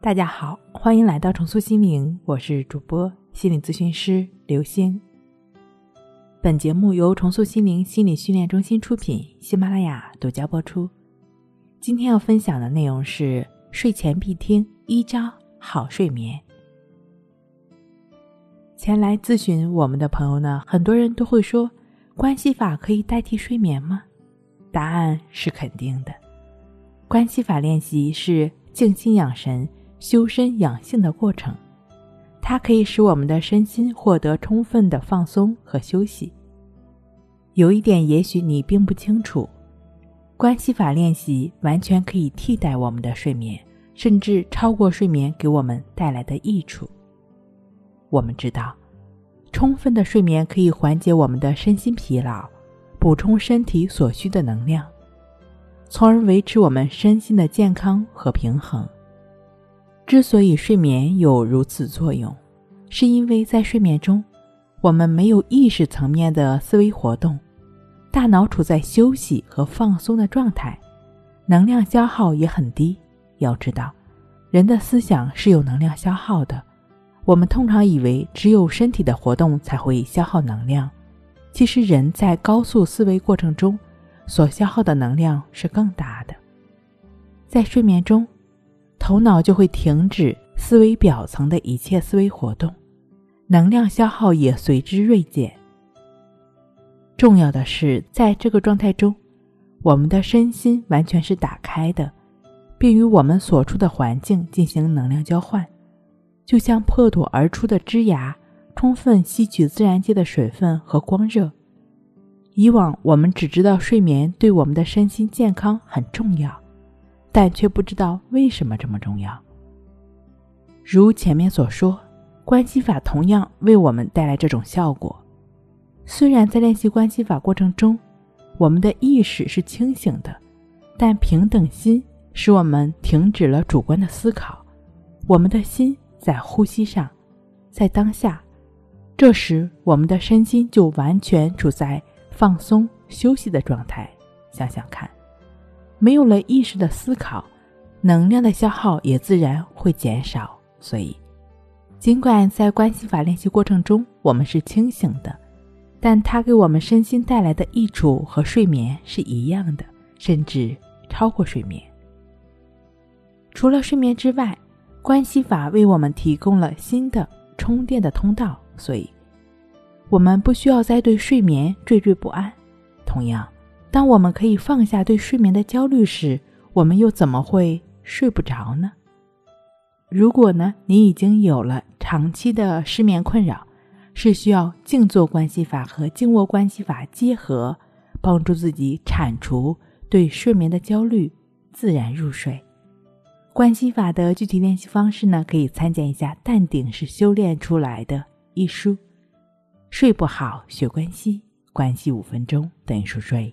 大家好，欢迎来到重塑心灵，我是主播心理咨询师刘星。本节目由重塑心灵心理训练中心出品，喜马拉雅独家播出。今天要分享的内容是睡前必听一招好睡眠。前来咨询我们的朋友呢，很多人都会说，关系法可以代替睡眠吗？答案是肯定的。关系法练习是静心养神、修身养性的过程，它可以使我们的身心获得充分的放松和休息。有一点，也许你并不清楚，关系法练习完全可以替代我们的睡眠，甚至超过睡眠给我们带来的益处。我们知道，充分的睡眠可以缓解我们的身心疲劳，补充身体所需的能量，从而维持我们身心的健康和平衡。之所以睡眠有如此作用，是因为在睡眠中，我们没有意识层面的思维活动，大脑处在休息和放松的状态，能量消耗也很低。要知道，人的思想是有能量消耗的。我们通常以为只有身体的活动才会消耗能量，其实人在高速思维过程中所消耗的能量是更大的。在睡眠中，头脑就会停止思维表层的一切思维活动，能量消耗也随之锐减。重要的是，在这个状态中，我们的身心完全是打开的，并与我们所处的环境进行能量交换。就像破土而出的枝芽，充分吸取自然界的水分和光热。以往我们只知道睡眠对我们的身心健康很重要，但却不知道为什么这么重要。如前面所说，关系法同样为我们带来这种效果。虽然在练习关系法过程中，我们的意识是清醒的，但平等心使我们停止了主观的思考，我们的心。在呼吸上，在当下，这时我们的身心就完全处在放松休息的状态。想想看，没有了意识的思考，能量的消耗也自然会减少。所以，尽管在关系法练习过程中我们是清醒的，但它给我们身心带来的益处和睡眠是一样的，甚至超过睡眠。除了睡眠之外，关系法为我们提供了新的充电的通道，所以，我们不需要再对睡眠惴惴不安。同样，当我们可以放下对睡眠的焦虑时，我们又怎么会睡不着呢？如果呢，你已经有了长期的失眠困扰，是需要静坐关系法和静卧关系法结合，帮助自己铲除对睡眠的焦虑，自然入睡。关系法的具体练习方式呢，可以参见一下《淡定是修炼出来的》一书。睡不好学关系，关系五分钟等于熟睡